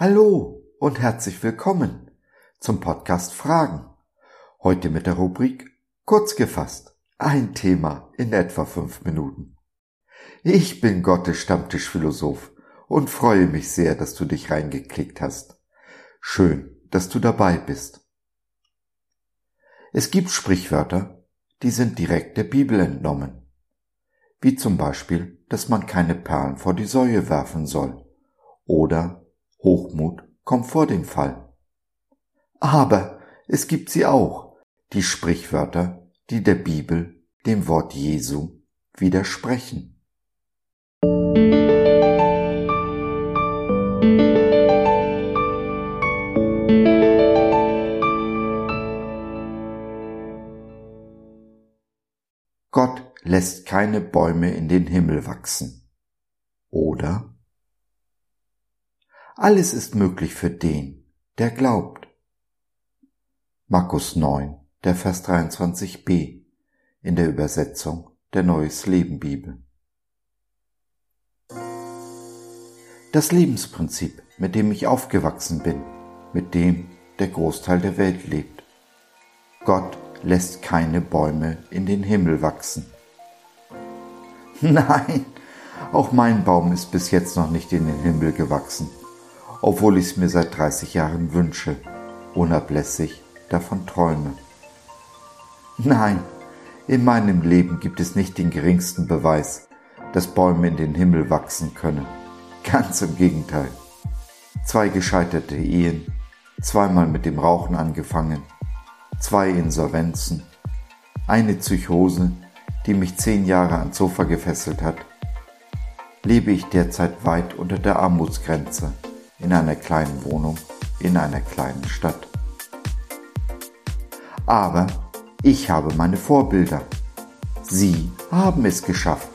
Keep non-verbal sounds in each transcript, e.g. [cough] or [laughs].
Hallo und herzlich willkommen zum Podcast Fragen. Heute mit der Rubrik Kurz gefasst. Ein Thema in etwa fünf Minuten. Ich bin Gottes Stammtischphilosoph und freue mich sehr, dass du dich reingeklickt hast. Schön, dass du dabei bist. Es gibt Sprichwörter, die sind direkt der Bibel entnommen. Wie zum Beispiel, dass man keine Perlen vor die Säue werfen soll. Oder Hochmut kommt vor den Fall. Aber es gibt sie auch, die Sprichwörter, die der Bibel, dem Wort Jesu, widersprechen. Gott lässt keine Bäume in den Himmel wachsen. Oder alles ist möglich für den, der glaubt. Markus 9, der Vers 23b in der Übersetzung der Neues Leben Bibel. Das Lebensprinzip, mit dem ich aufgewachsen bin, mit dem der Großteil der Welt lebt. Gott lässt keine Bäume in den Himmel wachsen. [laughs] Nein, auch mein Baum ist bis jetzt noch nicht in den Himmel gewachsen obwohl ich es mir seit 30 Jahren wünsche, unablässig davon träume. Nein, in meinem Leben gibt es nicht den geringsten Beweis, dass Bäume in den Himmel wachsen können. Ganz im Gegenteil. Zwei gescheiterte Ehen, zweimal mit dem Rauchen angefangen, zwei Insolvenzen, eine Psychose, die mich zehn Jahre ans Sofa gefesselt hat, lebe ich derzeit weit unter der Armutsgrenze in einer kleinen Wohnung in einer kleinen Stadt. Aber ich habe meine Vorbilder. Sie haben es geschafft,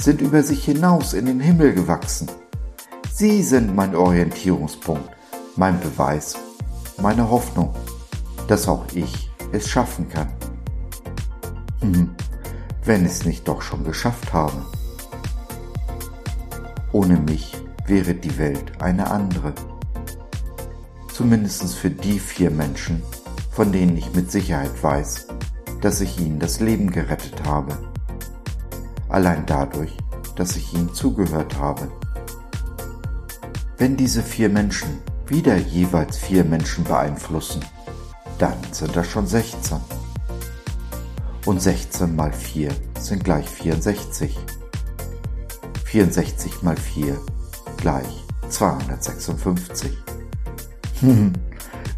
sind über sich hinaus in den Himmel gewachsen. Sie sind mein Orientierungspunkt, mein Beweis, meine Hoffnung, dass auch ich es schaffen kann. Hm, wenn es nicht doch schon geschafft habe. Ohne mich wäre die Welt eine andere. Zumindest für die vier Menschen, von denen ich mit Sicherheit weiß, dass ich ihnen das Leben gerettet habe. Allein dadurch, dass ich ihnen zugehört habe. Wenn diese vier Menschen wieder jeweils vier Menschen beeinflussen, dann sind das schon 16. Und 16 mal 4 sind gleich 64. 64 mal 4 gleich 256. Hm,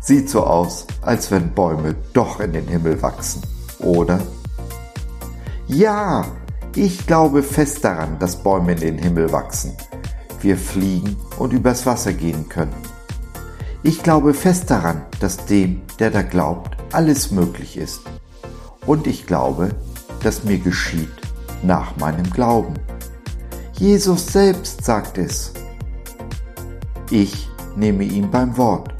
sieht so aus, als wenn Bäume doch in den Himmel wachsen, oder? Ja, ich glaube fest daran, dass Bäume in den Himmel wachsen. Wir fliegen und übers Wasser gehen können. Ich glaube fest daran, dass dem, der da glaubt, alles möglich ist. Und ich glaube, dass mir geschieht nach meinem Glauben. Jesus selbst sagt es. Ich nehme ihn beim Wort,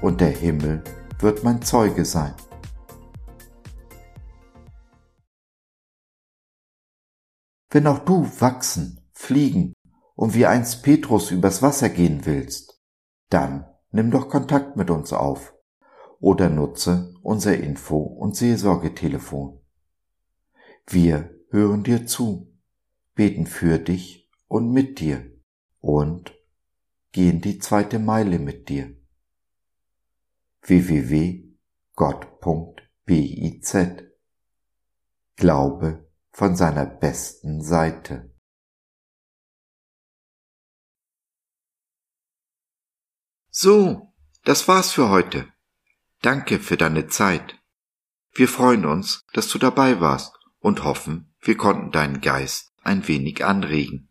und der Himmel wird mein Zeuge sein. Wenn auch du wachsen, fliegen und wie einst Petrus übers Wasser gehen willst, dann nimm doch Kontakt mit uns auf oder nutze unser Info- und Seelsorgetelefon. Wir hören dir zu, beten für dich und mit dir und gehen die zweite Meile mit dir. www.gott.biz Glaube von seiner besten Seite. So, das war's für heute. Danke für deine Zeit. Wir freuen uns, dass du dabei warst und hoffen, wir konnten deinen Geist ein wenig anregen.